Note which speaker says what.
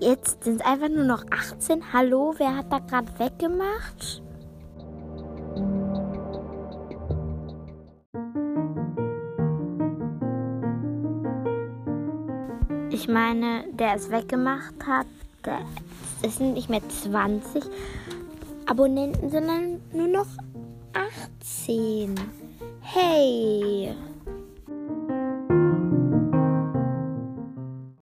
Speaker 1: Jetzt sind es einfach nur noch 18. Hallo, wer hat da gerade weggemacht? Ich meine, der es weggemacht hat, es sind nicht mehr 20 Abonnenten, sondern nur noch 18. Hey!